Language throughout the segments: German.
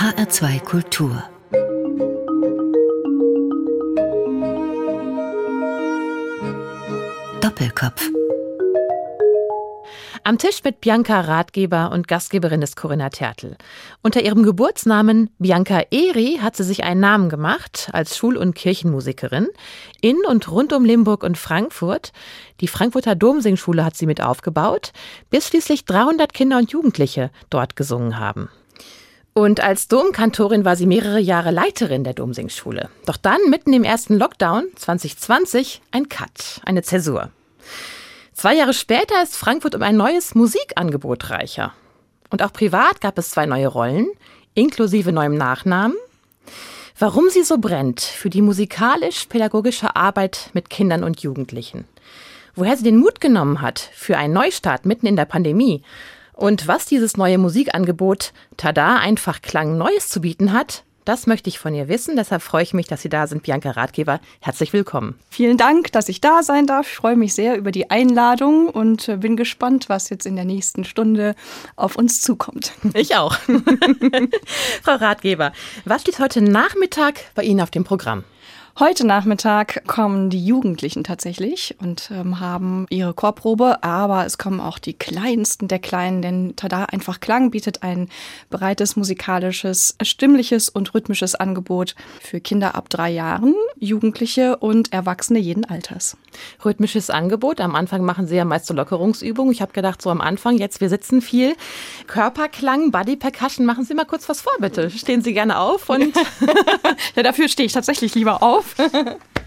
HR2 Kultur Doppelkopf am Tisch mit Bianca Ratgeber und Gastgeberin ist Corinna Tertel. Unter ihrem Geburtsnamen Bianca Eri hat sie sich einen Namen gemacht als Schul- und Kirchenmusikerin in und rund um Limburg und Frankfurt. Die Frankfurter Domsingschule hat sie mit aufgebaut, bis schließlich 300 Kinder und Jugendliche dort gesungen haben. Und als Domkantorin war sie mehrere Jahre Leiterin der Domsingschule. Doch dann, mitten im ersten Lockdown 2020, ein Cut, eine Zäsur. Zwei Jahre später ist Frankfurt um ein neues Musikangebot reicher. Und auch privat gab es zwei neue Rollen, inklusive neuem Nachnamen. Warum sie so brennt für die musikalisch-pädagogische Arbeit mit Kindern und Jugendlichen. Woher sie den Mut genommen hat für einen Neustart mitten in der Pandemie. Und was dieses neue Musikangebot Tada einfach Klang Neues zu bieten hat, das möchte ich von ihr wissen. Deshalb freue ich mich, dass Sie da sind, Bianca Ratgeber. Herzlich willkommen. Vielen Dank, dass ich da sein darf. Ich freue mich sehr über die Einladung und äh, bin gespannt, was jetzt in der nächsten Stunde auf uns zukommt. Ich auch. Frau Ratgeber, was steht heute Nachmittag bei Ihnen auf dem Programm? Heute Nachmittag kommen die Jugendlichen tatsächlich und ähm, haben ihre Chorprobe, aber es kommen auch die Kleinsten der Kleinen, denn Tada einfach Klang bietet ein breites musikalisches, stimmliches und rhythmisches Angebot für Kinder ab drei Jahren, Jugendliche und Erwachsene jeden Alters. Rhythmisches Angebot. Am Anfang machen Sie ja meist so Lockerungsübungen. Ich habe gedacht, so am Anfang, jetzt wir sitzen viel. Körperklang, Body Percussion, machen Sie mal kurz was vor, bitte. Stehen Sie gerne auf und. ja, dafür stehe ich tatsächlich lieber auf.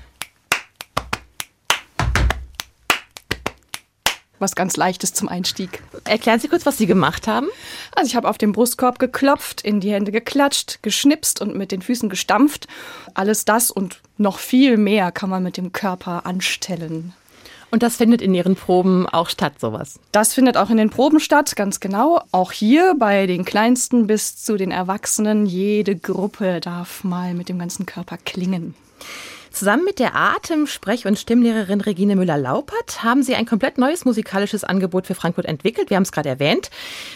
was ganz Leichtes zum Einstieg. Erklären Sie kurz, was Sie gemacht haben. Also ich habe auf den Brustkorb geklopft, in die Hände geklatscht, geschnipst und mit den Füßen gestampft. Alles das und noch viel mehr kann man mit dem Körper anstellen. Und das findet in Ihren Proben auch statt, sowas? Das findet auch in den Proben statt, ganz genau. Auch hier bei den Kleinsten bis zu den Erwachsenen. Jede Gruppe darf mal mit dem ganzen Körper klingen. Zusammen mit der Atem-, Sprech- und Stimmlehrerin Regine Müller-Laupert haben Sie ein komplett neues musikalisches Angebot für Frankfurt entwickelt. Wir haben es gerade erwähnt.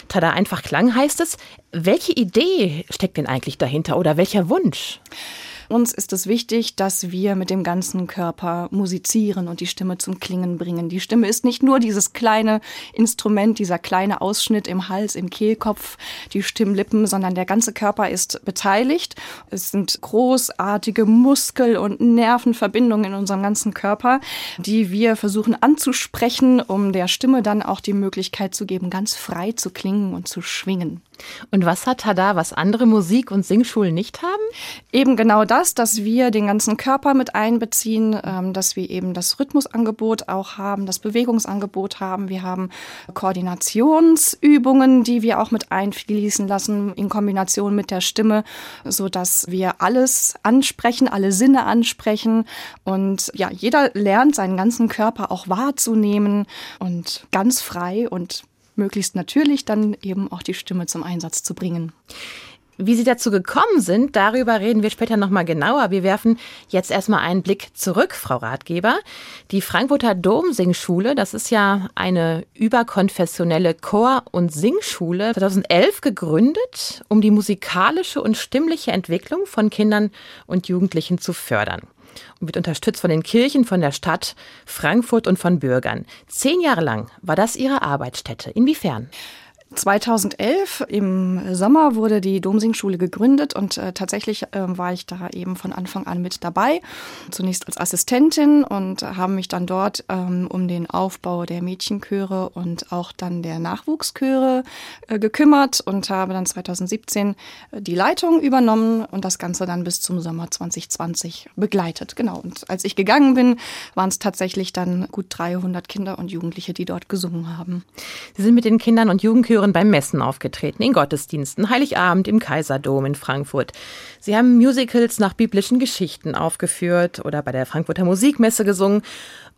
Tada einfach Klang heißt es. Welche Idee steckt denn eigentlich dahinter oder welcher Wunsch? Uns ist es wichtig, dass wir mit dem ganzen Körper musizieren und die Stimme zum Klingen bringen. Die Stimme ist nicht nur dieses kleine Instrument, dieser kleine Ausschnitt im Hals, im Kehlkopf, die Stimmlippen, sondern der ganze Körper ist beteiligt. Es sind großartige Muskel- und Nervenverbindungen in unserem ganzen Körper, die wir versuchen anzusprechen, um der Stimme dann auch die Möglichkeit zu geben, ganz frei zu klingen und zu schwingen. Und was hat Tada, was andere Musik- und Singschulen nicht haben? Eben genau das, dass wir den ganzen Körper mit einbeziehen, ähm, dass wir eben das Rhythmusangebot auch haben, das Bewegungsangebot haben. Wir haben Koordinationsübungen, die wir auch mit einfließen lassen in Kombination mit der Stimme, so dass wir alles ansprechen, alle Sinne ansprechen und ja, jeder lernt seinen ganzen Körper auch wahrzunehmen und ganz frei und möglichst natürlich dann eben auch die Stimme zum Einsatz zu bringen. Wie Sie dazu gekommen sind, darüber reden wir später nochmal genauer. Wir werfen jetzt erstmal einen Blick zurück, Frau Ratgeber. Die Frankfurter Domsingschule, das ist ja eine überkonfessionelle Chor- und Singschule, 2011 gegründet, um die musikalische und stimmliche Entwicklung von Kindern und Jugendlichen zu fördern und wird unterstützt von den Kirchen, von der Stadt Frankfurt und von Bürgern. Zehn Jahre lang war das ihre Arbeitsstätte. Inwiefern? 2011 im Sommer wurde die Domsingschule gegründet und äh, tatsächlich äh, war ich da eben von Anfang an mit dabei. Zunächst als Assistentin und haben mich dann dort ähm, um den Aufbau der Mädchenchöre und auch dann der Nachwuchschöre äh, gekümmert und habe dann 2017 äh, die Leitung übernommen und das Ganze dann bis zum Sommer 2020 begleitet. Genau. Und als ich gegangen bin, waren es tatsächlich dann gut 300 Kinder und Jugendliche, die dort gesungen haben. Sie sind mit den Kindern und Jugendchören Chören beim Messen aufgetreten, in Gottesdiensten, Heiligabend im Kaiserdom in Frankfurt. Sie haben Musicals nach biblischen Geschichten aufgeführt oder bei der Frankfurter Musikmesse gesungen.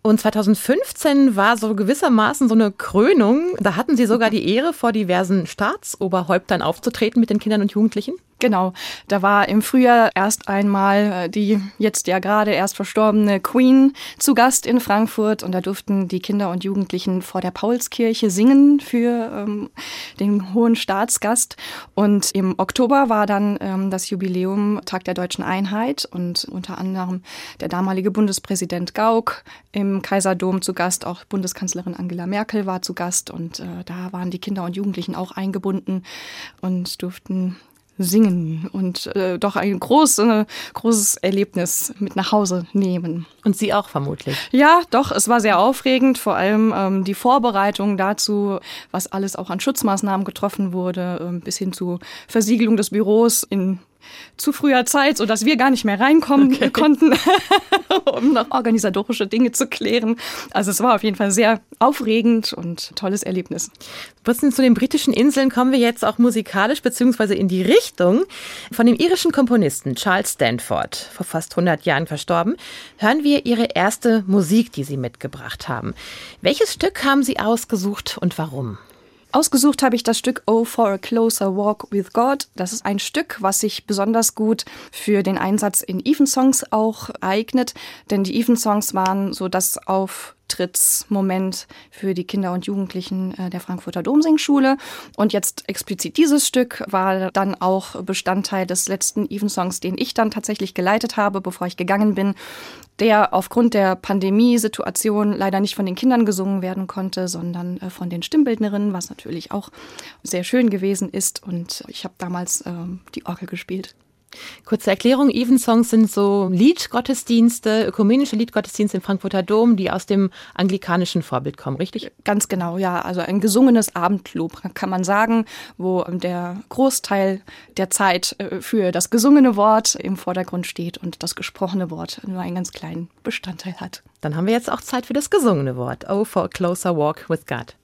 Und 2015 war so gewissermaßen so eine Krönung. Da hatten Sie sogar die Ehre, vor diversen Staatsoberhäuptern aufzutreten mit den Kindern und Jugendlichen. Genau, da war im Frühjahr erst einmal äh, die jetzt ja gerade erst verstorbene Queen zu Gast in Frankfurt. Und da durften die Kinder und Jugendlichen vor der Paulskirche singen für ähm, den hohen Staatsgast. Und im Oktober war dann ähm, das Jubiläum Tag der deutschen Einheit. Und unter anderem der damalige Bundespräsident Gauck im Kaiserdom zu Gast, auch Bundeskanzlerin Angela Merkel war zu Gast. Und äh, da waren die Kinder und Jugendlichen auch eingebunden und durften singen und äh, doch ein groß, äh, großes Erlebnis mit nach Hause nehmen. Und Sie auch vermutlich. Ja, doch, es war sehr aufregend, vor allem ähm, die Vorbereitung dazu, was alles auch an Schutzmaßnahmen getroffen wurde, äh, bis hin zu Versiegelung des Büros in zu früher Zeit, so dass wir gar nicht mehr reinkommen okay. konnten, um noch organisatorische Dinge zu klären. Also es war auf jeden Fall sehr aufregend und tolles Erlebnis. Passend zu den britischen Inseln kommen wir jetzt auch musikalisch beziehungsweise in die Richtung von dem irischen Komponisten Charles Stanford, vor fast 100 Jahren verstorben, hören wir ihre erste Musik, die sie mitgebracht haben. Welches Stück haben Sie ausgesucht und warum? Ausgesucht habe ich das Stück Oh for a Closer Walk with God. Das ist ein Stück, was sich besonders gut für den Einsatz in Evensongs auch eignet, denn die Evensongs waren so das auf Auftrittsmoment für die Kinder und Jugendlichen äh, der Frankfurter Domsingschule. Und jetzt explizit dieses Stück war dann auch Bestandteil des letzten Evensongs, den ich dann tatsächlich geleitet habe, bevor ich gegangen bin, der aufgrund der Pandemiesituation leider nicht von den Kindern gesungen werden konnte, sondern äh, von den Stimmbildnerinnen, was natürlich auch sehr schön gewesen ist. Und ich habe damals äh, die Orgel gespielt. Kurze Erklärung, Evensongs sind so Liedgottesdienste, ökumenische Liedgottesdienste im Frankfurter Dom, die aus dem anglikanischen Vorbild kommen, richtig? Ganz genau, ja. Also ein gesungenes Abendlob, kann man sagen, wo der Großteil der Zeit äh, für das gesungene Wort im Vordergrund steht und das gesprochene Wort nur einen ganz kleinen Bestandteil hat. Dann haben wir jetzt auch Zeit für das gesungene Wort. Oh, for a closer walk with God.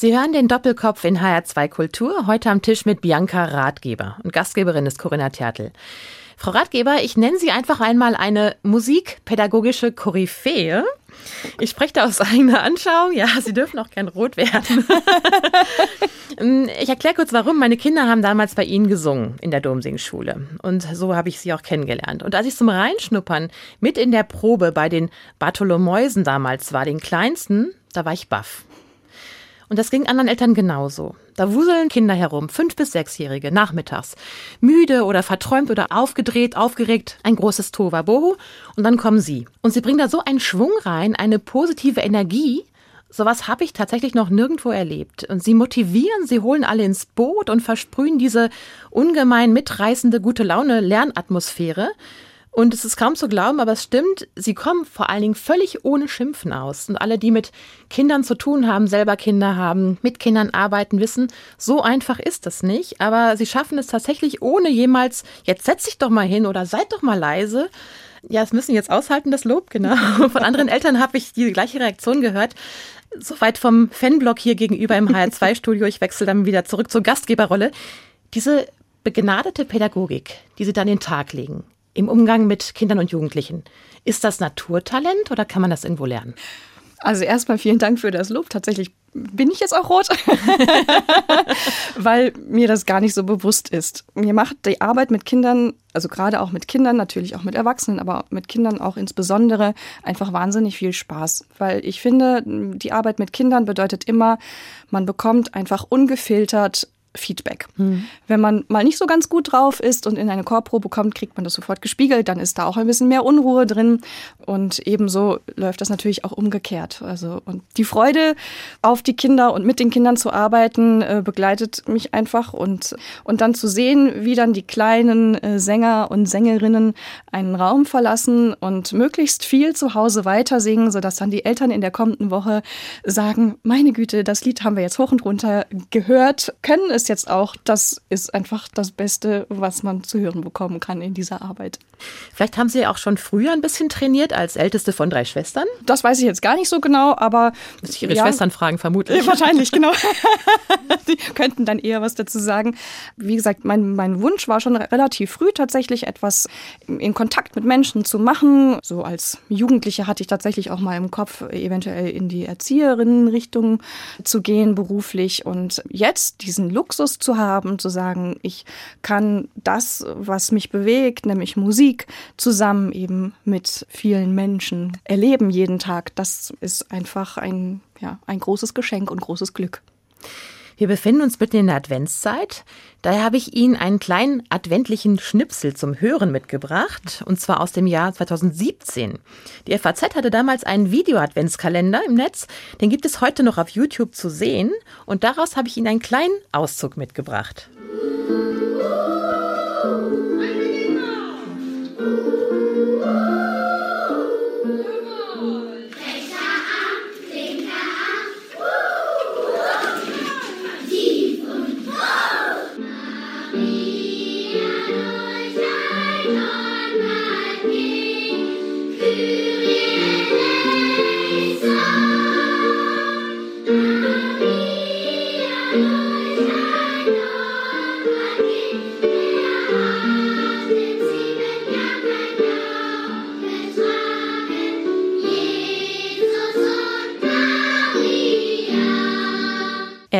Sie hören den Doppelkopf in HR2 Kultur, heute am Tisch mit Bianca Ratgeber und Gastgeberin ist Corinna Tertel. Frau Ratgeber, ich nenne Sie einfach einmal eine musikpädagogische Koryphäe. Ich spreche da aus eigener Anschauung. Ja, Sie dürfen auch gern rot werden. ich erkläre kurz, warum. Meine Kinder haben damals bei Ihnen gesungen in der Domsingschule. Und so habe ich sie auch kennengelernt. Und als ich zum Reinschnuppern mit in der Probe bei den Bartholomäusen damals war, den kleinsten, da war ich baff. Und das ging anderen Eltern genauso. Da wuseln Kinder herum, fünf bis sechsjährige, nachmittags. Müde oder verträumt oder aufgedreht, aufgeregt, ein großes Tohuwabohu. Und dann kommen sie. Und sie bringen da so einen Schwung rein, eine positive Energie. Sowas habe ich tatsächlich noch nirgendwo erlebt. Und sie motivieren, sie holen alle ins Boot und versprühen diese ungemein mitreißende gute Laune Lernatmosphäre. Und es ist kaum zu glauben, aber es stimmt, sie kommen vor allen Dingen völlig ohne Schimpfen aus. Und alle, die mit Kindern zu tun haben, selber Kinder haben, mit Kindern arbeiten, wissen, so einfach ist das nicht. Aber sie schaffen es tatsächlich ohne jemals, jetzt setz dich doch mal hin oder seid doch mal leise. Ja, es müssen jetzt aushalten, das Lob, genau. Von anderen Eltern habe ich die gleiche Reaktion gehört. Soweit vom Fanblock hier gegenüber im HR2-Studio. Ich wechsle dann wieder zurück zur Gastgeberrolle. Diese begnadete Pädagogik, die Sie dann den Tag legen, im Umgang mit Kindern und Jugendlichen. Ist das Naturtalent oder kann man das irgendwo lernen? Also erstmal vielen Dank für das Lob. Tatsächlich bin ich jetzt auch rot, weil mir das gar nicht so bewusst ist. Mir macht die Arbeit mit Kindern, also gerade auch mit Kindern, natürlich auch mit Erwachsenen, aber mit Kindern auch insbesondere einfach wahnsinnig viel Spaß, weil ich finde, die Arbeit mit Kindern bedeutet immer, man bekommt einfach ungefiltert Feedback. Hm. Wenn man mal nicht so ganz gut drauf ist und in eine Chorprobe kommt, kriegt man das sofort gespiegelt, dann ist da auch ein bisschen mehr Unruhe drin und ebenso läuft das natürlich auch umgekehrt. Also und die Freude auf die Kinder und mit den Kindern zu arbeiten äh, begleitet mich einfach und und dann zu sehen, wie dann die kleinen äh, Sänger und Sängerinnen einen Raum verlassen und möglichst viel zu Hause weiter singen, sodass dann die Eltern in der kommenden Woche sagen, meine Güte, das Lied haben wir jetzt hoch und runter gehört, können es es jetzt auch, das ist einfach das Beste, was man zu hören bekommen kann in dieser Arbeit. Vielleicht haben Sie ja auch schon früher ein bisschen trainiert als älteste von drei Schwestern? Das weiß ich jetzt gar nicht so genau, aber. Muss ich Ihre ja, Schwestern fragen, vermutlich. Wahrscheinlich, genau. Die könnten dann eher was dazu sagen. Wie gesagt, mein, mein Wunsch war schon relativ früh tatsächlich etwas in Kontakt mit Menschen zu machen. So als Jugendliche hatte ich tatsächlich auch mal im Kopf, eventuell in die Erzieherinnenrichtung zu gehen, beruflich. Und jetzt diesen Look Luxus zu haben, zu sagen, ich kann das, was mich bewegt, nämlich Musik, zusammen eben mit vielen Menschen erleben jeden Tag. Das ist einfach ein, ja, ein großes Geschenk und großes Glück. Wir befinden uns mitten in der Adventszeit. Daher habe ich Ihnen einen kleinen adventlichen Schnipsel zum Hören mitgebracht, und zwar aus dem Jahr 2017. Die FAZ hatte damals einen Video-Adventskalender im Netz, den gibt es heute noch auf YouTube zu sehen, und daraus habe ich Ihnen einen kleinen Auszug mitgebracht.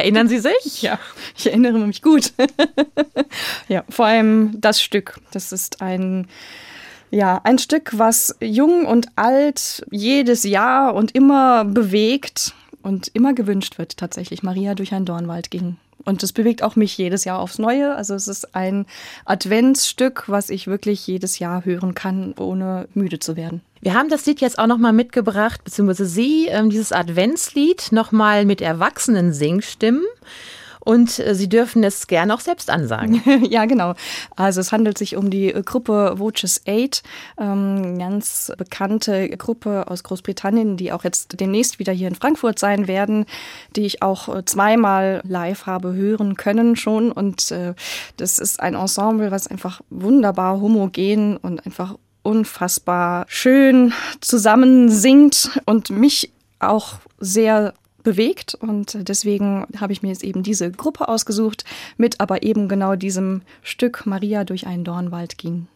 Erinnern Sie sich? Ja, ich erinnere mich gut. ja, vor allem das Stück. Das ist ein ja, ein Stück, was jung und alt jedes Jahr und immer bewegt und immer gewünscht wird, tatsächlich. Maria durch einen Dornwald ging. Und das bewegt auch mich jedes Jahr aufs Neue. Also es ist ein Adventsstück, was ich wirklich jedes Jahr hören kann, ohne müde zu werden. Wir haben das Lied jetzt auch nochmal mitgebracht, beziehungsweise Sie, ähm, dieses Adventslied, nochmal mit erwachsenen Singstimmen und äh, Sie dürfen es gerne auch selbst ansagen. ja, genau. Also es handelt sich um die Gruppe Voices 8, ähm, ganz bekannte Gruppe aus Großbritannien, die auch jetzt demnächst wieder hier in Frankfurt sein werden, die ich auch äh, zweimal live habe hören können schon. Und äh, das ist ein Ensemble, was einfach wunderbar homogen und einfach unfassbar schön zusammen singt und mich auch sehr bewegt und deswegen habe ich mir jetzt eben diese Gruppe ausgesucht mit aber eben genau diesem Stück Maria durch einen Dornwald ging.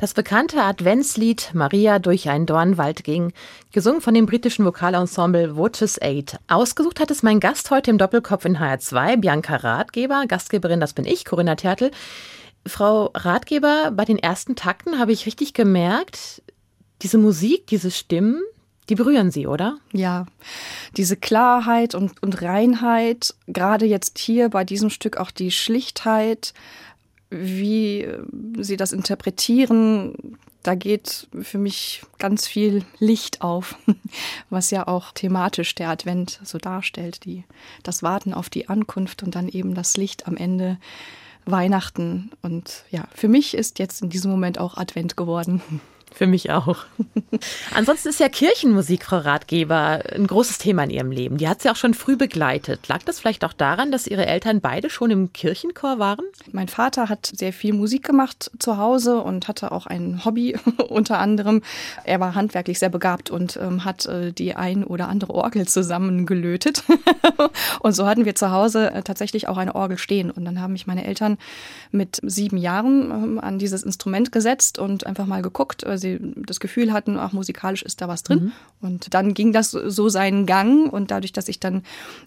Das bekannte Adventslied Maria durch einen Dornwald ging, gesungen von dem britischen Vokalensemble Watches Aid. Ausgesucht hat es mein Gast heute im Doppelkopf in HR2, Bianca Ratgeber, Gastgeberin, das bin ich, Corinna Tertel. Frau Ratgeber, bei den ersten Takten habe ich richtig gemerkt, diese Musik, diese Stimmen, die berühren Sie, oder? Ja, diese Klarheit und, und Reinheit, gerade jetzt hier bei diesem Stück auch die Schlichtheit, wie äh, sie das interpretieren, da geht für mich ganz viel Licht auf, was ja auch thematisch der Advent so darstellt, die, das Warten auf die Ankunft und dann eben das Licht am Ende Weihnachten. Und ja, für mich ist jetzt in diesem Moment auch Advent geworden. Für mich auch. Ansonsten ist ja Kirchenmusik, Frau Ratgeber, ein großes Thema in Ihrem Leben. Die hat sie auch schon früh begleitet. Lag das vielleicht auch daran, dass Ihre Eltern beide schon im Kirchenchor waren? Mein Vater hat sehr viel Musik gemacht zu Hause und hatte auch ein Hobby unter anderem. Er war handwerklich sehr begabt und ähm, hat äh, die ein oder andere Orgel zusammengelötet. und so hatten wir zu Hause äh, tatsächlich auch eine Orgel stehen. Und dann haben mich meine Eltern mit sieben Jahren ähm, an dieses Instrument gesetzt und einfach mal geguckt, äh, sie das Gefühl hatten, ach, musikalisch ist da was drin. Mhm. Und dann ging das so seinen Gang. Und dadurch, dass ich dann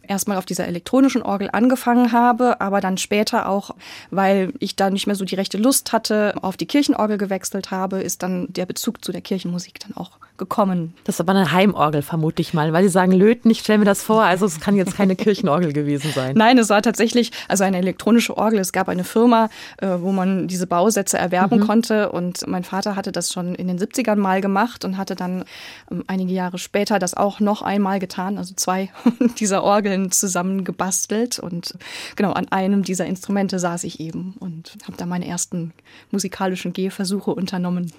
erstmal auf dieser elektronischen Orgel angefangen habe, aber dann später auch, weil ich da nicht mehr so die rechte Lust hatte, auf die Kirchenorgel gewechselt habe, ist dann der Bezug zu der Kirchenmusik dann auch gekommen. Das ist aber eine Heimorgel, vermute ich mal, weil Sie sagen Löten, ich stelle mir das vor, also es kann jetzt keine Kirchenorgel gewesen sein. Nein, es war tatsächlich also eine elektronische Orgel. Es gab eine Firma, äh, wo man diese Bausätze erwerben mhm. konnte und mein Vater hatte das schon in den 70ern mal gemacht und hatte dann ähm, einige Jahre später das auch noch einmal getan, also zwei dieser Orgeln zusammen gebastelt und genau an einem dieser Instrumente saß ich eben und habe da meine ersten musikalischen Gehversuche unternommen.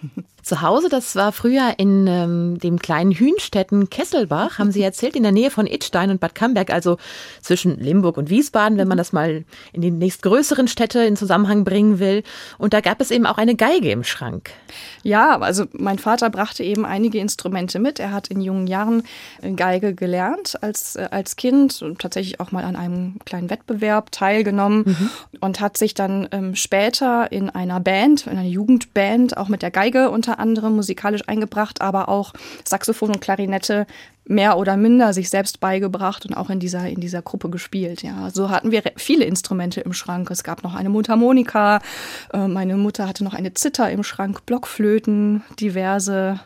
Zu Hause, das war früher in ähm, dem kleinen Hünstetten Kesselbach, haben Sie erzählt, in der Nähe von Idstein und Bad Camberg, also zwischen Limburg und Wiesbaden, wenn man das mal in die nächstgrößeren Städte in Zusammenhang bringen will. Und da gab es eben auch eine Geige im Schrank. Ja, also mein Vater brachte eben einige Instrumente mit. Er hat in jungen Jahren Geige gelernt als, äh, als Kind und tatsächlich auch mal an einem kleinen Wettbewerb teilgenommen mhm. und hat sich dann ähm, später in einer Band, in einer Jugendband, auch mit der Geige unter anderem musikalisch eingebracht, aber auch Saxophon und Klarinette mehr oder minder sich selbst beigebracht und auch in dieser, in dieser Gruppe gespielt. Ja, so hatten wir viele Instrumente im Schrank. Es gab noch eine Mundharmonika. Äh, meine Mutter hatte noch eine Zither im Schrank, Blockflöten, diverse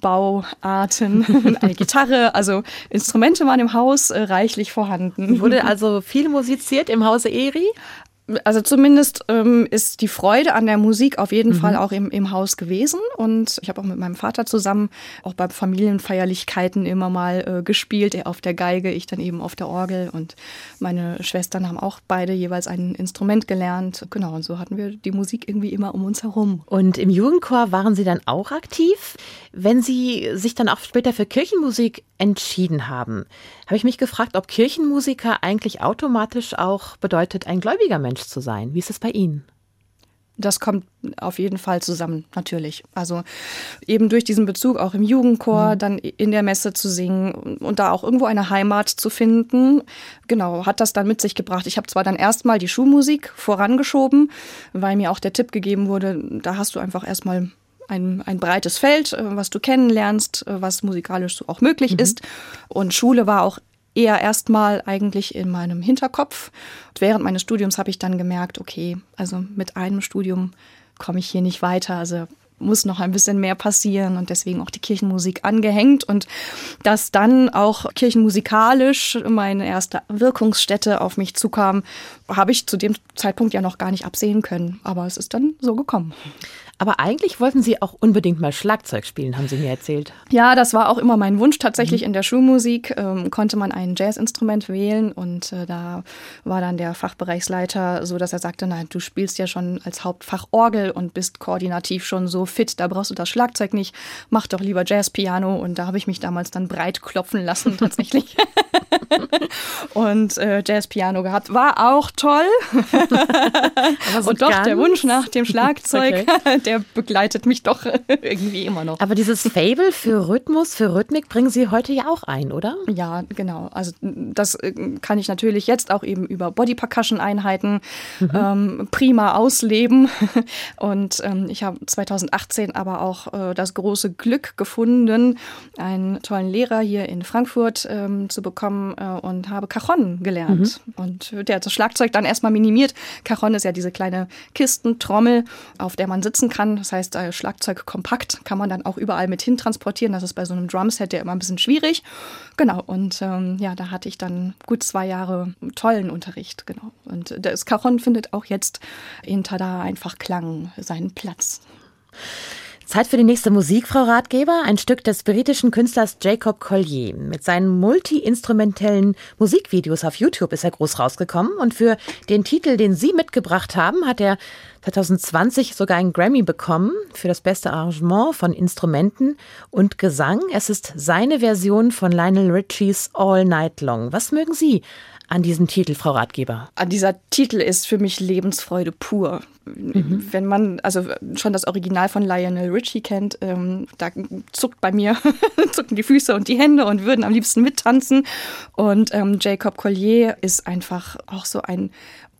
Bauarten, eine Gitarre. Also Instrumente waren im Haus äh, reichlich vorhanden. Wurde also viel musiziert im Hause Eri? Also zumindest ähm, ist die Freude an der Musik auf jeden mhm. Fall auch im, im Haus gewesen. Und ich habe auch mit meinem Vater zusammen auch bei Familienfeierlichkeiten immer mal äh, gespielt. Er auf der Geige, ich dann eben auf der Orgel. Und meine Schwestern haben auch beide jeweils ein Instrument gelernt. Genau, und so hatten wir die Musik irgendwie immer um uns herum. Und im Jugendchor waren Sie dann auch aktiv? Wenn Sie sich dann auch später für Kirchenmusik entschieden haben, habe ich mich gefragt, ob Kirchenmusiker eigentlich automatisch auch bedeutet, ein gläubiger Mensch zu sein. Wie ist es bei Ihnen? Das kommt auf jeden Fall zusammen, natürlich. Also eben durch diesen Bezug auch im Jugendchor, mhm. dann in der Messe zu singen und da auch irgendwo eine Heimat zu finden. Genau, hat das dann mit sich gebracht. Ich habe zwar dann erstmal die Schulmusik vorangeschoben, weil mir auch der Tipp gegeben wurde, da hast du einfach erstmal ein, ein breites Feld, äh, was du kennenlernst, äh, was musikalisch so auch möglich mhm. ist. Und Schule war auch eher erstmal eigentlich in meinem Hinterkopf. Und während meines Studiums habe ich dann gemerkt, okay, also mit einem Studium komme ich hier nicht weiter. Also muss noch ein bisschen mehr passieren und deswegen auch die Kirchenmusik angehängt und dass dann auch kirchenmusikalisch meine erste Wirkungsstätte auf mich zukam, habe ich zu dem Zeitpunkt ja noch gar nicht absehen können, aber es ist dann so gekommen. Aber eigentlich wollten Sie auch unbedingt mal Schlagzeug spielen, haben Sie mir erzählt. Ja, das war auch immer mein Wunsch. Tatsächlich mhm. in der Schulmusik ähm, konnte man ein Jazzinstrument wählen und äh, da war dann der Fachbereichsleiter so, dass er sagte, nein, du spielst ja schon als Hauptfach Orgel und bist koordinativ schon so fit, da brauchst du das Schlagzeug nicht, mach doch lieber Jazzpiano und da habe ich mich damals dann breit klopfen lassen tatsächlich. und äh, Jazzpiano gehabt, war auch toll. so und doch der Wunsch nach dem Schlagzeug, okay. der der begleitet mich doch irgendwie immer noch. Aber dieses Fable für Rhythmus, für Rhythmik bringen Sie heute ja auch ein, oder? Ja, genau. Also das äh, kann ich natürlich jetzt auch eben über Body Percussion Einheiten mhm. ähm, prima ausleben. Und ähm, ich habe 2018 aber auch äh, das große Glück gefunden, einen tollen Lehrer hier in Frankfurt ähm, zu bekommen äh, und habe Cajon gelernt. Mhm. Und der hat das Schlagzeug dann erstmal minimiert. Cajon ist ja diese kleine Kistentrommel, auf der man sitzen kann kann. Das heißt, äh, Schlagzeug kompakt kann man dann auch überall mit hin transportieren. Das ist bei so einem Drumset ja immer ein bisschen schwierig. Genau, und ähm, ja, da hatte ich dann gut zwei Jahre tollen Unterricht. Genau. Und das Cajon findet auch jetzt in Tada einfach Klang seinen Platz. Zeit für die nächste Musik, Frau Ratgeber. Ein Stück des britischen Künstlers Jacob Collier. Mit seinen multi-instrumentellen Musikvideos auf YouTube ist er groß rausgekommen. Und für den Titel, den Sie mitgebracht haben, hat er 2020 sogar einen Grammy bekommen für das beste Arrangement von Instrumenten und Gesang. Es ist seine Version von Lionel Richies All Night Long. Was mögen Sie an diesem Titel, Frau Ratgeber? An dieser Titel ist für mich Lebensfreude pur. Mhm. Wenn man also schon das Original von Lionel Richie kennt, ähm, da zuckt bei mir zucken die Füße und die Hände und würden am liebsten mittanzen. Und ähm, Jacob Collier ist einfach auch so ein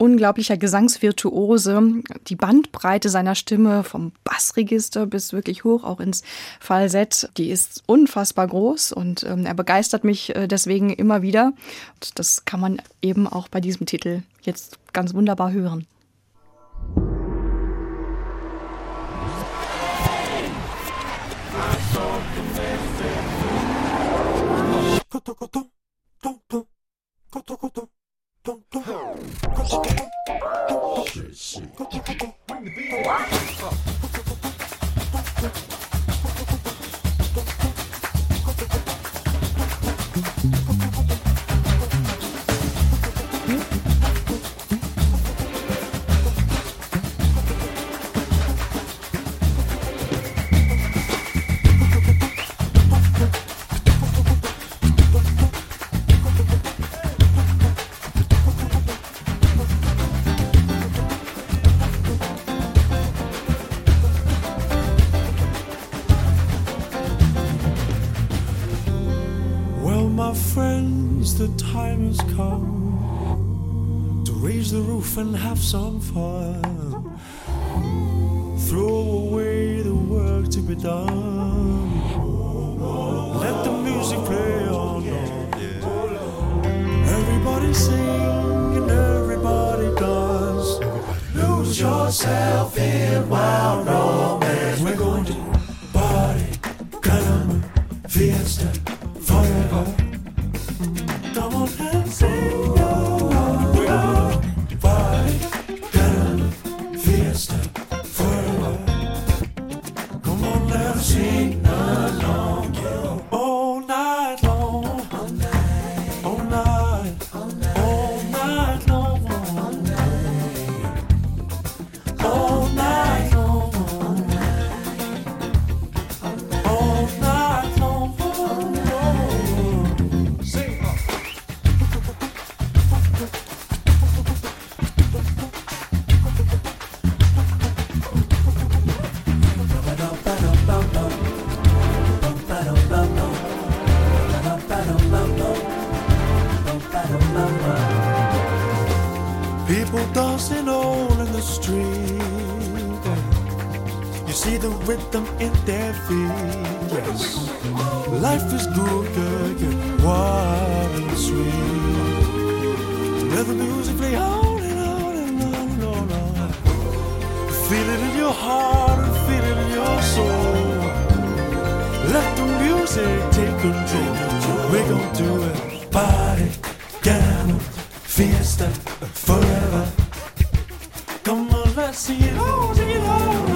unglaublicher Gesangsvirtuose. Die Bandbreite seiner Stimme vom Bassregister bis wirklich hoch auch ins Falsett, die ist unfassbar groß und ähm, er begeistert mich äh, deswegen immer wieder. Und das kann man eben auch bei diesem Titel jetzt ganz wunderbar hören. Koto, koto, koto, koto. Shit, shit. the come to raise the roof and have some fun. Throw away the work to be done. say take control. We gon' do it. Party, piano, fiesta, forever. Come on, let's see it all, see it all.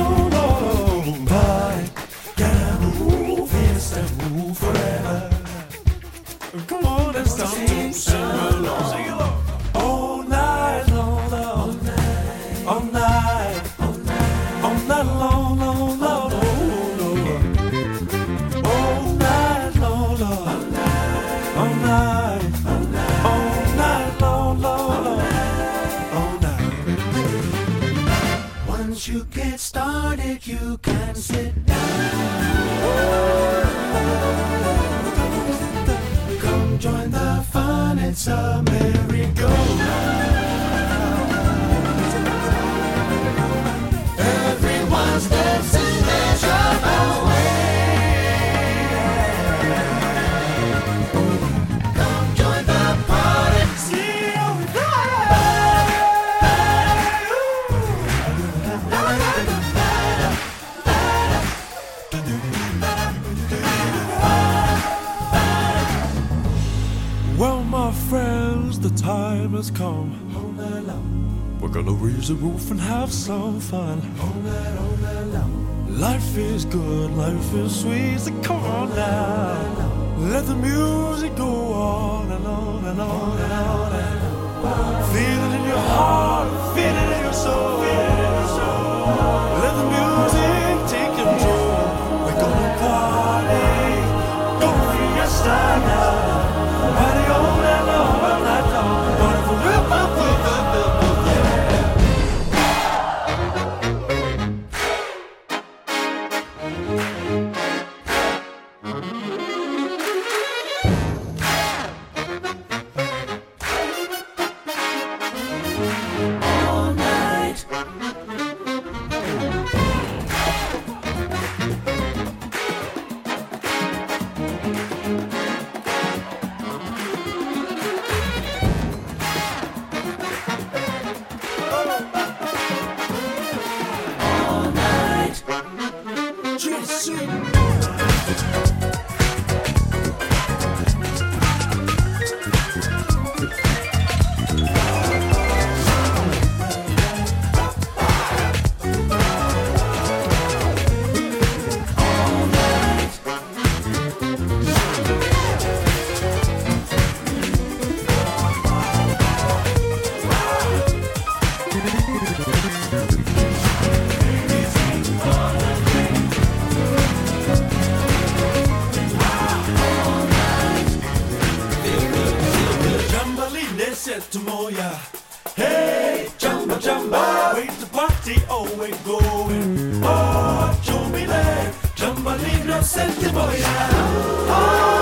Gonna raise the roof and have some fun. All night, all night long. Life is good, life is sweet, so come on now. Let the music go on and on and on and on. Feel it in your heart, feel it in your soul. Jumba, wait the party, oh we're going. Oh, Jumile, Jumba Libra, Sentiboya. Oh,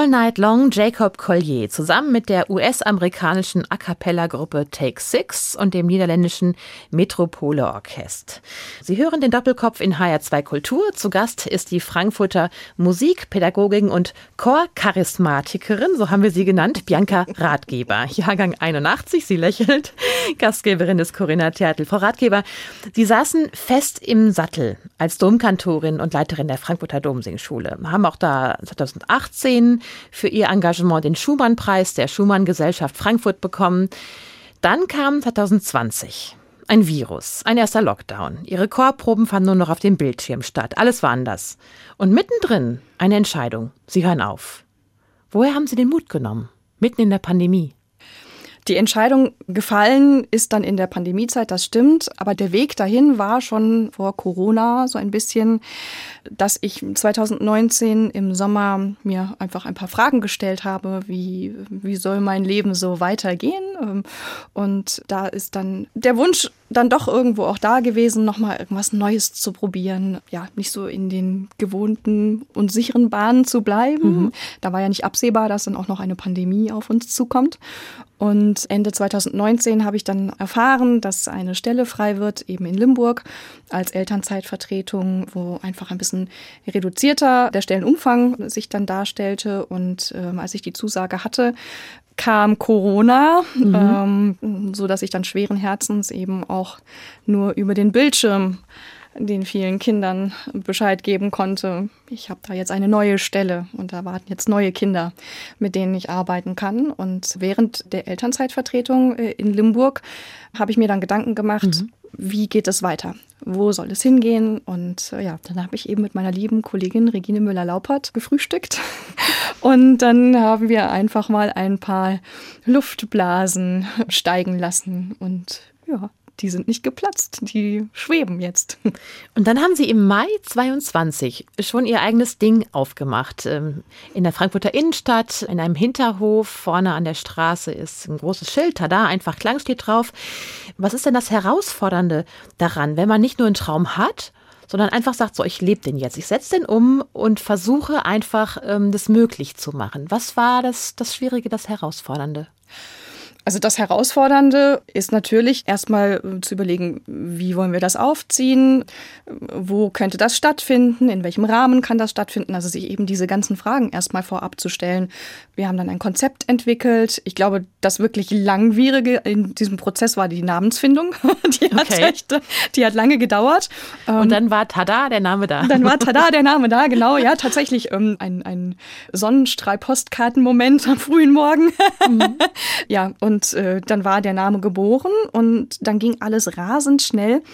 All Night Long Jacob Collier zusammen mit der US-amerikanischen A cappella-Gruppe Take Six und dem niederländischen Metropole Orchest. Sie hören den Doppelkopf in HR2 Kultur. Zu Gast ist die Frankfurter Musikpädagogin und Chorcharismatikerin, so haben wir sie genannt, Bianca Ratgeber. Jahrgang 81, sie lächelt. Gastgeberin ist Corinna Tertel. Frau Ratgeber, Sie saßen fest im Sattel als Domkantorin und Leiterin der Frankfurter Domsingschule, haben auch da 2018 für ihr Engagement den Schumann-Preis der Schumann-Gesellschaft Frankfurt bekommen. Dann kam 2020 ein Virus, ein erster Lockdown. Ihre Chorproben fanden nur noch auf dem Bildschirm statt. Alles war anders. Und mittendrin eine Entscheidung. Sie hören auf. Woher haben Sie den Mut genommen? Mitten in der Pandemie. Die Entscheidung gefallen ist dann in der Pandemiezeit, das stimmt. Aber der Weg dahin war schon vor Corona so ein bisschen, dass ich 2019 im Sommer mir einfach ein paar Fragen gestellt habe, wie, wie soll mein Leben so weitergehen? Und da ist dann der Wunsch dann doch irgendwo auch da gewesen, nochmal irgendwas Neues zu probieren. Ja, nicht so in den gewohnten und sicheren Bahnen zu bleiben. Mhm. Da war ja nicht absehbar, dass dann auch noch eine Pandemie auf uns zukommt. Und Ende 2019 habe ich dann erfahren, dass eine Stelle frei wird, eben in Limburg, als Elternzeitvertretung, wo einfach ein bisschen reduzierter der Stellenumfang sich dann darstellte. Und ähm, als ich die Zusage hatte, kam Corona, mhm. ähm, so dass ich dann schweren Herzens eben auch nur über den Bildschirm den vielen Kindern Bescheid geben konnte. Ich habe da jetzt eine neue Stelle und da warten jetzt neue Kinder, mit denen ich arbeiten kann. Und während der Elternzeitvertretung äh, in Limburg habe ich mir dann Gedanken gemacht, mhm. Wie geht es weiter? Wo soll es hingehen? Und äh, ja, dann habe ich eben mit meiner lieben Kollegin Regine Müller-Laupert gefrühstückt. Und dann haben wir einfach mal ein paar Luftblasen steigen lassen. Und ja, die sind nicht geplatzt, die schweben jetzt. Und dann haben Sie im Mai 22 schon Ihr eigenes Ding aufgemacht. Ähm, in der Frankfurter Innenstadt, in einem Hinterhof, vorne an der Straße ist ein großes Schild, da einfach Klang steht drauf. Was ist denn das Herausfordernde daran, wenn man nicht nur einen Traum hat, sondern einfach sagt, so, ich lebe den jetzt, ich setze den um und versuche einfach, ähm, das möglich zu machen. Was war das, das Schwierige, das Herausfordernde? Also das Herausfordernde ist natürlich erstmal äh, zu überlegen, wie wollen wir das aufziehen, wo könnte das stattfinden, in welchem Rahmen kann das stattfinden, also sich eben diese ganzen Fragen erstmal vorab zu stellen. Wir haben dann ein Konzept entwickelt. Ich glaube, das wirklich langwierige in diesem Prozess war die Namensfindung. Die hat, okay. echt, die hat lange gedauert. Und ähm, dann war Tada der Name da. Dann war Tada der Name da, genau. Ja, tatsächlich ähm, ein, ein Sonnenstrahl-Postkarten-Moment am frühen Morgen. Mhm. Ja, und und äh, dann war der Name geboren und dann ging alles rasend schnell.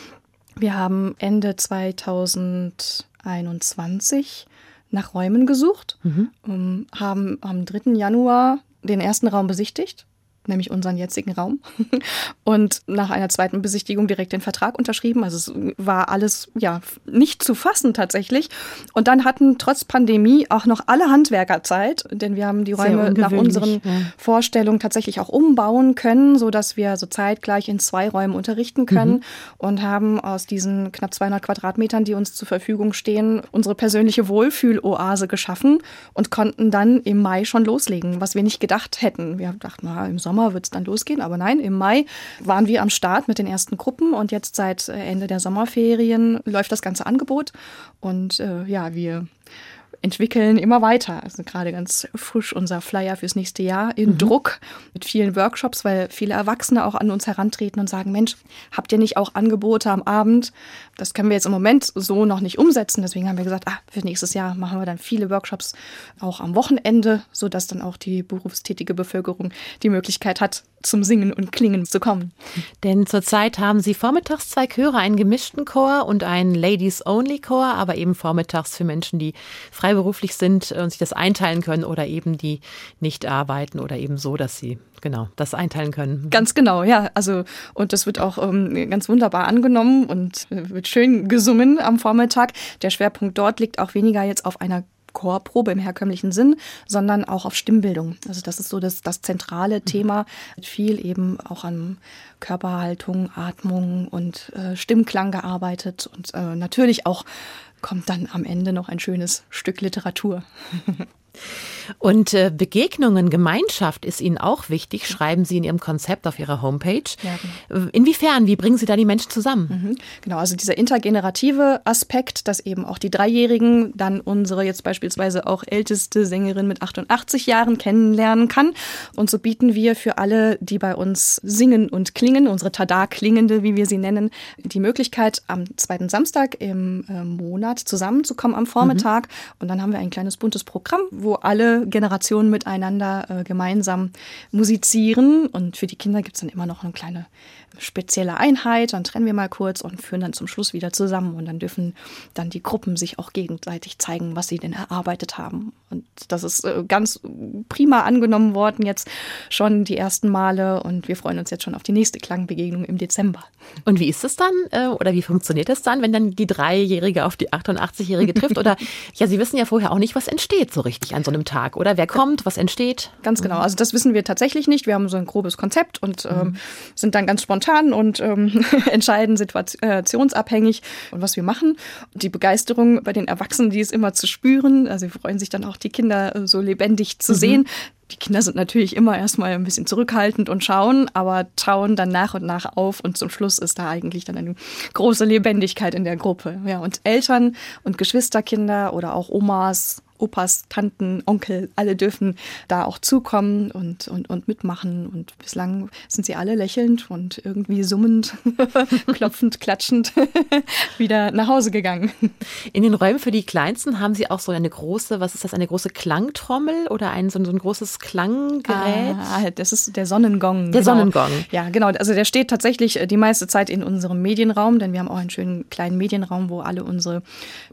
Wir haben Ende 2021 nach Räumen gesucht, mhm. um, haben am 3. Januar den ersten Raum besichtigt nämlich unseren jetzigen Raum. Und nach einer zweiten Besichtigung direkt den Vertrag unterschrieben. Also es war alles ja nicht zu fassen tatsächlich. Und dann hatten trotz Pandemie auch noch alle Handwerker Zeit, denn wir haben die Räume nach unseren ja. Vorstellungen tatsächlich auch umbauen können, so dass wir so zeitgleich in zwei Räumen unterrichten können mhm. und haben aus diesen knapp 200 Quadratmetern, die uns zur Verfügung stehen, unsere persönliche Wohlfühloase geschaffen und konnten dann im Mai schon loslegen, was wir nicht gedacht hätten. Wir dachten, na, im Sommer Sommer wird es dann losgehen. Aber nein, im Mai waren wir am Start mit den ersten Gruppen und jetzt seit äh, Ende der Sommerferien läuft das ganze Angebot. Und äh, ja, wir entwickeln immer weiter. Also gerade ganz frisch unser Flyer fürs nächste Jahr in mhm. Druck mit vielen Workshops, weil viele Erwachsene auch an uns herantreten und sagen, Mensch, habt ihr nicht auch Angebote am Abend? Das können wir jetzt im Moment so noch nicht umsetzen. Deswegen haben wir gesagt, ah, für nächstes Jahr machen wir dann viele Workshops auch am Wochenende, sodass dann auch die berufstätige Bevölkerung die Möglichkeit hat, zum Singen und Klingen zu kommen. Denn zurzeit haben Sie vormittags zwei Chöre, einen gemischten Chor und einen Ladies-Only-Chor, aber eben vormittags für Menschen, die freiberuflich sind und sich das einteilen können oder eben die nicht arbeiten oder eben so, dass sie genau das einteilen können. Ganz genau, ja. Also und das wird auch ähm, ganz wunderbar angenommen und wird schön gesungen am Vormittag. Der Schwerpunkt dort liegt auch weniger jetzt auf einer Chorprobe im herkömmlichen Sinn, sondern auch auf Stimmbildung. Also das ist so das, das zentrale Thema. Viel eben auch an Körperhaltung, Atmung und äh, Stimmklang gearbeitet und äh, natürlich auch kommt dann am Ende noch ein schönes Stück Literatur. Und äh, Begegnungen, Gemeinschaft ist Ihnen auch wichtig, schreiben Sie in Ihrem Konzept auf Ihrer Homepage. Ja, genau. Inwiefern, wie bringen Sie da die Menschen zusammen? Mhm. Genau, also dieser intergenerative Aspekt, dass eben auch die Dreijährigen dann unsere jetzt beispielsweise auch älteste Sängerin mit 88 Jahren kennenlernen kann. Und so bieten wir für alle, die bei uns singen und klingen, unsere Tada-Klingende, wie wir sie nennen, die Möglichkeit, am zweiten Samstag im äh, Monat zusammenzukommen am Vormittag. Mhm. Und dann haben wir ein kleines buntes Programm, wo alle Generationen miteinander äh, gemeinsam musizieren. Und für die Kinder gibt es dann immer noch eine kleine spezielle Einheit. Dann trennen wir mal kurz und führen dann zum Schluss wieder zusammen. Und dann dürfen dann die Gruppen sich auch gegenseitig zeigen, was sie denn erarbeitet haben. Und das ist äh, ganz prima angenommen worden jetzt schon die ersten Male. Und wir freuen uns jetzt schon auf die nächste Klangbegegnung im Dezember. Und wie ist es dann äh, oder wie funktioniert es dann, wenn dann die Dreijährige auf die 88-Jährige trifft? Oder ja, Sie wissen ja vorher auch nicht, was entsteht so richtig an so einem Tag. Oder wer kommt, was entsteht? Ganz genau. Also das wissen wir tatsächlich nicht. Wir haben so ein grobes Konzept und ähm, mhm. sind dann ganz spontan und ähm, entscheiden situationsabhängig und was wir machen. Die Begeisterung bei den Erwachsenen, die ist immer zu spüren. Also wir freuen sich dann auch, die Kinder äh, so lebendig zu mhm. sehen die Kinder sind natürlich immer erstmal ein bisschen zurückhaltend und schauen, aber tauen dann nach und nach auf und zum Schluss ist da eigentlich dann eine große Lebendigkeit in der Gruppe. Ja, und Eltern und Geschwisterkinder oder auch Omas, Opas, Tanten, Onkel, alle dürfen da auch zukommen und, und, und mitmachen. Und bislang sind sie alle lächelnd und irgendwie summend, klopfend, klatschend wieder nach Hause gegangen. In den Räumen für die Kleinsten haben Sie auch so eine große, was ist das, eine große Klangtrommel oder ein so, ein großes Klanggerät? Ah, das ist der Sonnengong. Der genau. Sonnengong. Ja, genau. Also der steht tatsächlich äh, die meiste Zeit in unserem Medienraum, denn wir haben auch einen schönen kleinen Medienraum, wo alle unsere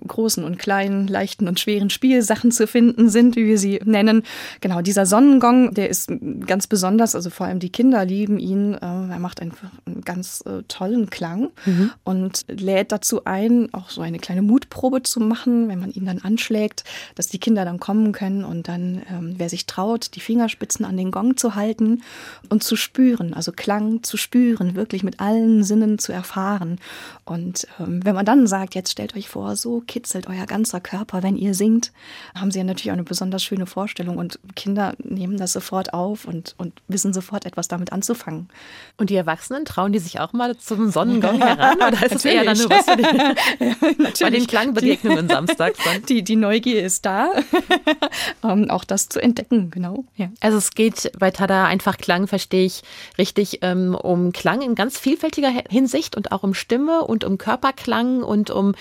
großen und kleinen, leichten und schweren Spielsachen Sachen zu finden sind, wie wir sie nennen. Genau, dieser Sonnengong, der ist ganz besonders, also vor allem die Kinder lieben ihn. Äh, er macht einfach einen ganz äh, tollen Klang mhm. und lädt dazu ein, auch so eine kleine Mutprobe zu machen, wenn man ihn dann anschlägt, dass die Kinder dann kommen können und dann, ähm, wer sich traut, die Fingerspitzen an den Gong zu halten und zu spüren, also Klang zu spüren, wirklich mit allen Sinnen zu erfahren. Und ähm, wenn man dann sagt, jetzt stellt euch vor, so kitzelt euer ganzer Körper, wenn ihr singt, haben sie ja natürlich auch eine besonders schöne Vorstellung und Kinder nehmen das sofort auf und, und wissen sofort etwas damit anzufangen. Und die Erwachsenen, trauen die sich auch mal zum Sonnengong heran oder ist es eher dann nur was für die, ja, bei den Klangbegegnungen samstags? Die, die Neugier ist da, um, auch das zu entdecken, genau. Ja. Also es geht bei Tada einfach Klang, verstehe ich richtig, ähm, um Klang in ganz vielfältiger Hinsicht und auch um Stimme und um Körperklang und um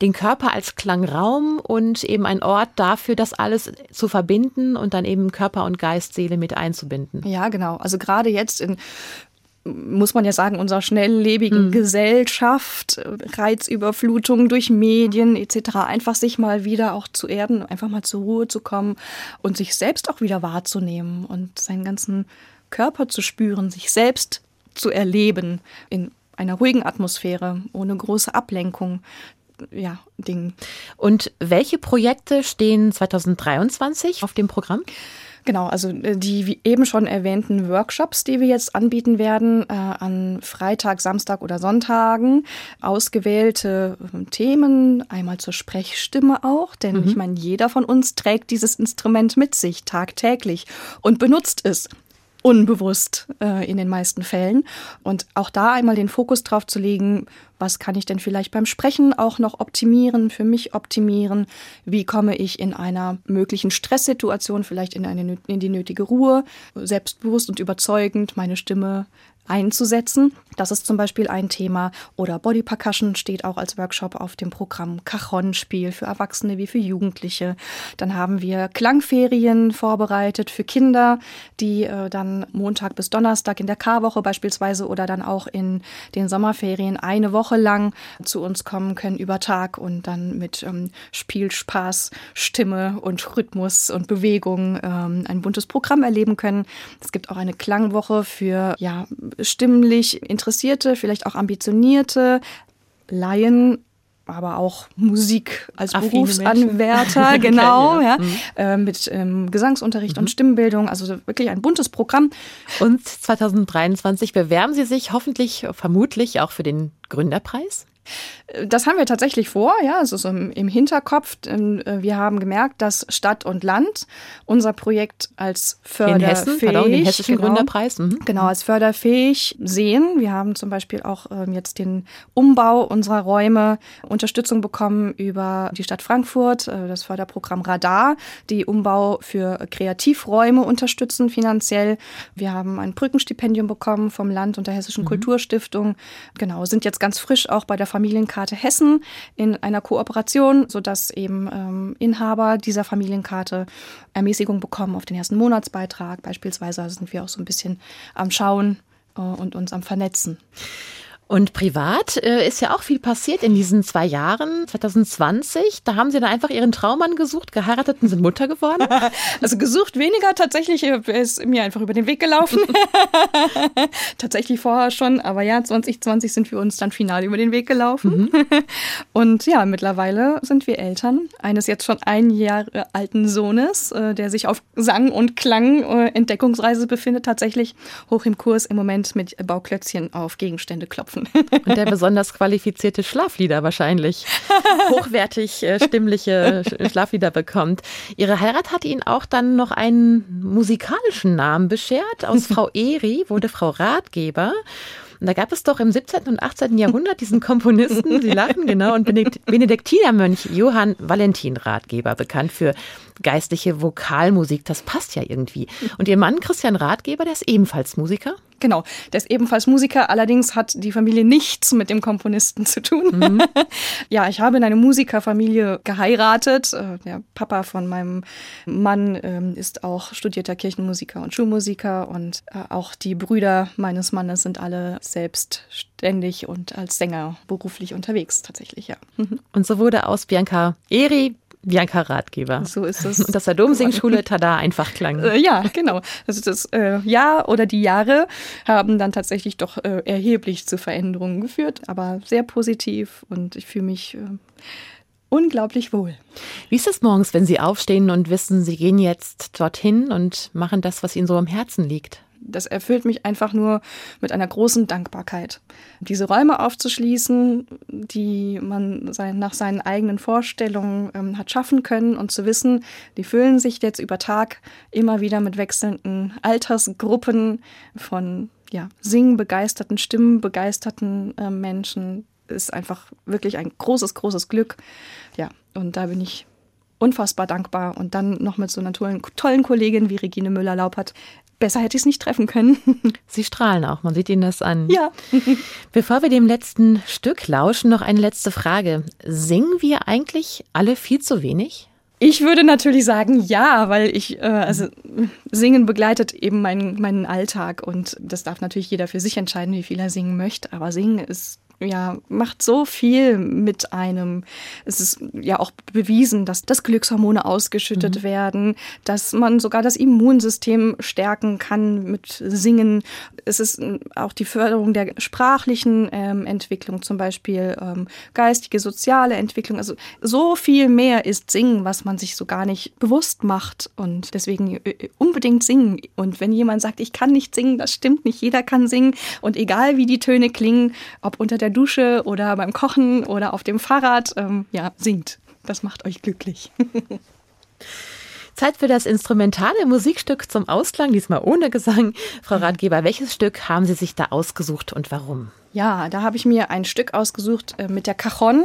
den Körper als Klangraum und eben ein Ort dafür, das alles zu verbinden und dann eben Körper und Geist, Seele mit einzubinden. Ja, genau. Also gerade jetzt in muss man ja sagen, unserer schnelllebigen mhm. Gesellschaft, Reizüberflutung durch Medien etc., einfach sich mal wieder auch zu erden, einfach mal zur Ruhe zu kommen und sich selbst auch wieder wahrzunehmen und seinen ganzen Körper zu spüren, sich selbst zu erleben in einer ruhigen Atmosphäre, ohne große Ablenkung ja, Dingen. Und welche Projekte stehen 2023 auf dem Programm? Genau, also äh, die wie eben schon erwähnten Workshops, die wir jetzt anbieten werden, äh, an Freitag, Samstag oder Sonntagen, ausgewählte äh, Themen, einmal zur Sprechstimme auch, denn mhm. ich meine, jeder von uns trägt dieses Instrument mit sich tagtäglich und benutzt es unbewusst äh, in den meisten Fällen. Und auch da einmal den Fokus drauf zu legen, was kann ich denn vielleicht beim Sprechen auch noch optimieren, für mich optimieren? Wie komme ich in einer möglichen Stresssituation vielleicht in, eine, in die nötige Ruhe, selbstbewusst und überzeugend meine Stimme einzusetzen. Das ist zum Beispiel ein Thema. Oder Body Percussion steht auch als Workshop auf dem Programm. Cajon-Spiel für Erwachsene wie für Jugendliche. Dann haben wir Klangferien vorbereitet für Kinder, die äh, dann Montag bis Donnerstag in der Karwoche beispielsweise oder dann auch in den Sommerferien eine Woche lang zu uns kommen können über Tag und dann mit ähm, Spiel, Spaß, Stimme und Rhythmus und Bewegung ähm, ein buntes Programm erleben können. Es gibt auch eine Klangwoche für ja, stimmlich Interessierte, vielleicht auch ambitionierte Laien, aber auch Musik als Affine Berufsanwärter, genau, okay, ja. mhm. äh, mit ähm, Gesangsunterricht mhm. und Stimmbildung, also wirklich ein buntes Programm. Und 2023 bewerben Sie sich hoffentlich, vermutlich auch für den Gründerpreis? Das haben wir tatsächlich vor, ja, also so im, im Hinterkopf. Äh, wir haben gemerkt, dass Stadt und Land unser Projekt als förderfähig, in Hessen, pardon, den hessischen genau, Gründerpreis, mhm. genau als förderfähig sehen. Wir haben zum Beispiel auch ähm, jetzt den Umbau unserer Räume Unterstützung bekommen über die Stadt Frankfurt, äh, das Förderprogramm Radar, die Umbau für Kreativräume unterstützen finanziell. Wir haben ein Brückenstipendium bekommen vom Land und der Hessischen mhm. Kulturstiftung. Genau, sind jetzt ganz frisch auch bei der Familienkarte Hessen in einer Kooperation, sodass eben ähm, Inhaber dieser Familienkarte Ermäßigung bekommen auf den ersten Monatsbeitrag. Beispielsweise sind wir auch so ein bisschen am Schauen äh, und uns am Vernetzen. Und privat äh, ist ja auch viel passiert in diesen zwei Jahren. 2020, da haben Sie dann einfach Ihren Traummann gesucht, geheiratet und sind Mutter geworden? Also gesucht weniger, tatsächlich er ist mir einfach über den Weg gelaufen. tatsächlich vorher schon, aber ja, 2020 sind wir uns dann final über den Weg gelaufen. Mhm. Und ja, mittlerweile sind wir Eltern eines jetzt schon ein Jahr alten Sohnes, äh, der sich auf Sang und Klang äh, Entdeckungsreise befindet, tatsächlich hoch im Kurs im Moment mit Bauklötzchen auf Gegenstände klopfen laufen. Und der besonders qualifizierte Schlaflieder wahrscheinlich hochwertig äh, stimmliche Schlaflieder bekommt. Ihre Heirat hat Ihnen auch dann noch einen musikalischen Namen beschert. Aus Frau Eri wurde Frau Ratgeber. Und da gab es doch im 17. und 18. Jahrhundert diesen Komponisten, Sie lachen genau, und Benediktinermönch Johann Valentin Ratgeber, bekannt für geistliche Vokalmusik. Das passt ja irgendwie. Und Ihr Mann Christian Ratgeber, der ist ebenfalls Musiker? Genau, der ist ebenfalls Musiker, allerdings hat die Familie nichts mit dem Komponisten zu tun. Mhm. ja, ich habe in eine Musikerfamilie geheiratet. Äh, der Papa von meinem Mann ähm, ist auch studierter Kirchenmusiker und Schulmusiker und äh, auch die Brüder meines Mannes sind alle selbstständig und als Sänger beruflich unterwegs tatsächlich, ja. Mhm. Und so wurde aus Bianca Eri Bianca Ratgeber. So ist es. Und das der Domsingschule Tada einfach klang. Äh, ja, genau. Also das äh, Jahr oder die Jahre haben dann tatsächlich doch äh, erheblich zu Veränderungen geführt, aber sehr positiv und ich fühle mich äh, unglaublich wohl. Wie ist es morgens, wenn Sie aufstehen und wissen, Sie gehen jetzt dorthin und machen das, was Ihnen so am Herzen liegt? Das erfüllt mich einfach nur mit einer großen Dankbarkeit. Diese Räume aufzuschließen, die man sein, nach seinen eigenen Vorstellungen ähm, hat schaffen können und zu wissen, die füllen sich jetzt über Tag immer wieder mit wechselnden Altersgruppen von ja, singbegeisterten, stimmenbegeisterten äh, Menschen, ist einfach wirklich ein großes, großes Glück. Ja, und da bin ich unfassbar dankbar. Und dann noch mit so einer tollen, tollen Kollegin wie Regine Müller-Laupert besser hätte ich es nicht treffen können. Sie strahlen auch, man sieht Ihnen das an. Ja. Bevor wir dem letzten Stück lauschen, noch eine letzte Frage. Singen wir eigentlich alle viel zu wenig? Ich würde natürlich sagen, ja, weil ich, äh, also Singen begleitet eben meinen, meinen Alltag und das darf natürlich jeder für sich entscheiden, wie viel er singen möchte. Aber Singen ist ja, macht so viel mit einem. Es ist ja auch bewiesen, dass, dass Glückshormone ausgeschüttet mhm. werden, dass man sogar das Immunsystem stärken kann mit Singen. Es ist auch die Förderung der sprachlichen ähm, Entwicklung, zum Beispiel ähm, geistige, soziale Entwicklung. Also so viel mehr ist Singen, was man sich so gar nicht bewusst macht. Und deswegen äh, unbedingt singen. Und wenn jemand sagt, ich kann nicht singen, das stimmt nicht. Jeder kann singen. Und egal wie die Töne klingen, ob unter der der Dusche oder beim Kochen oder auf dem Fahrrad, ähm, ja, singt. Das macht euch glücklich. Zeit für das instrumentale Musikstück zum Ausklang, diesmal ohne Gesang. Frau Ratgeber, welches Stück haben Sie sich da ausgesucht und warum? Ja, da habe ich mir ein Stück ausgesucht äh, mit der Cajon,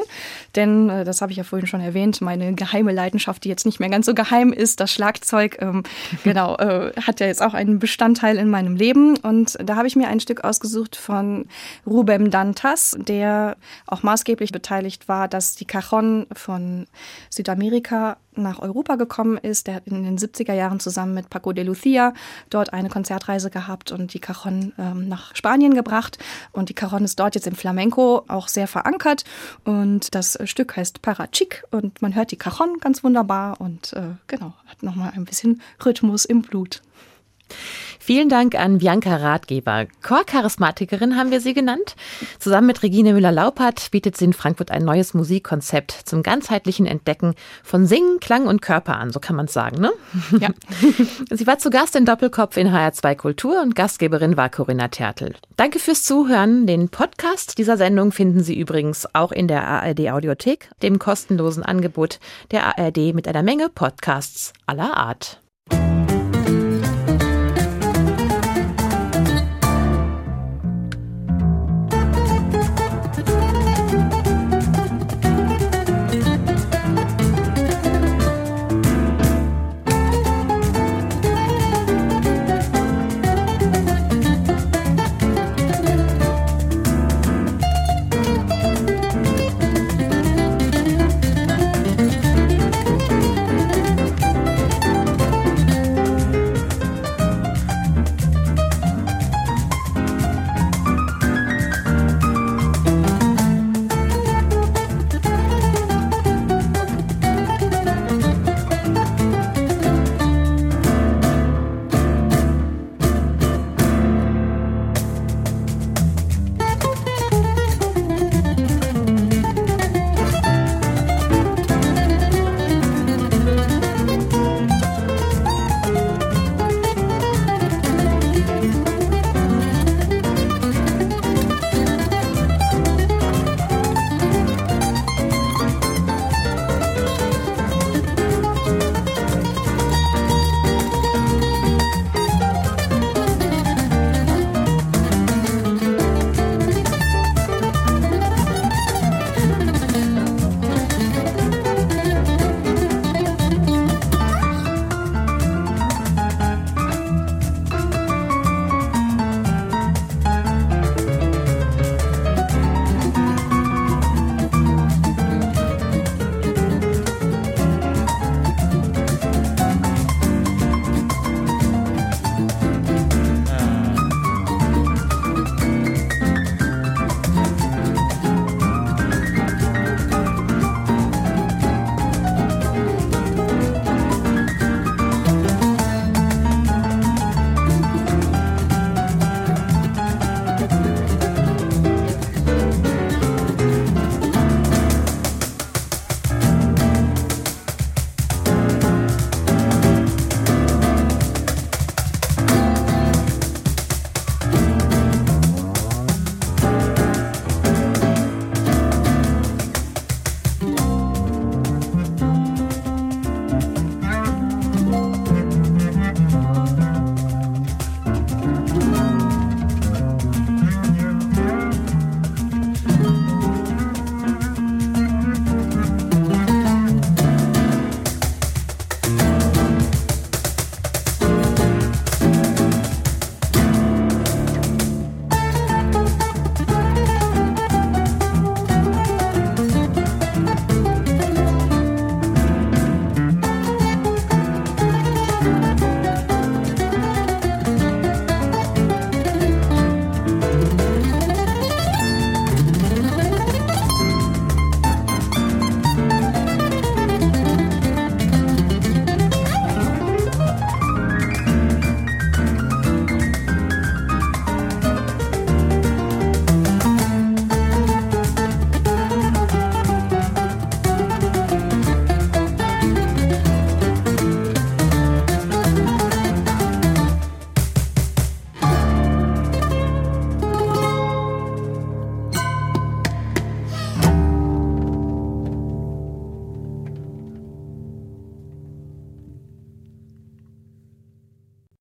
denn äh, das habe ich ja vorhin schon erwähnt, meine geheime Leidenschaft, die jetzt nicht mehr ganz so geheim ist, das Schlagzeug, ähm, genau, äh, hat ja jetzt auch einen Bestandteil in meinem Leben. Und da habe ich mir ein Stück ausgesucht von Rubem Dantas, der auch maßgeblich beteiligt war, dass die Cajon von Südamerika nach Europa gekommen ist. Der hat in den 70er Jahren zusammen mit Paco de Lucia dort eine Konzertreise gehabt und die Cajon ähm, nach Spanien gebracht. Und die Cajon Cajon ist dort jetzt im Flamenco auch sehr verankert und das Stück heißt Parachic und man hört die Cajon ganz wunderbar und äh, genau, hat nochmal ein bisschen Rhythmus im Blut. Vielen Dank an Bianca Ratgeber. Chorcharismatikerin haben wir sie genannt. Zusammen mit Regine Müller-Laupert bietet sie in Frankfurt ein neues Musikkonzept zum ganzheitlichen Entdecken von Singen, Klang und Körper an, so kann man es sagen, ne? Ja. sie war zu Gast in Doppelkopf in HR2 Kultur und Gastgeberin war Corinna Tertel. Danke fürs Zuhören. Den Podcast dieser Sendung finden Sie übrigens auch in der ARD Audiothek, dem kostenlosen Angebot der ARD mit einer Menge Podcasts aller Art.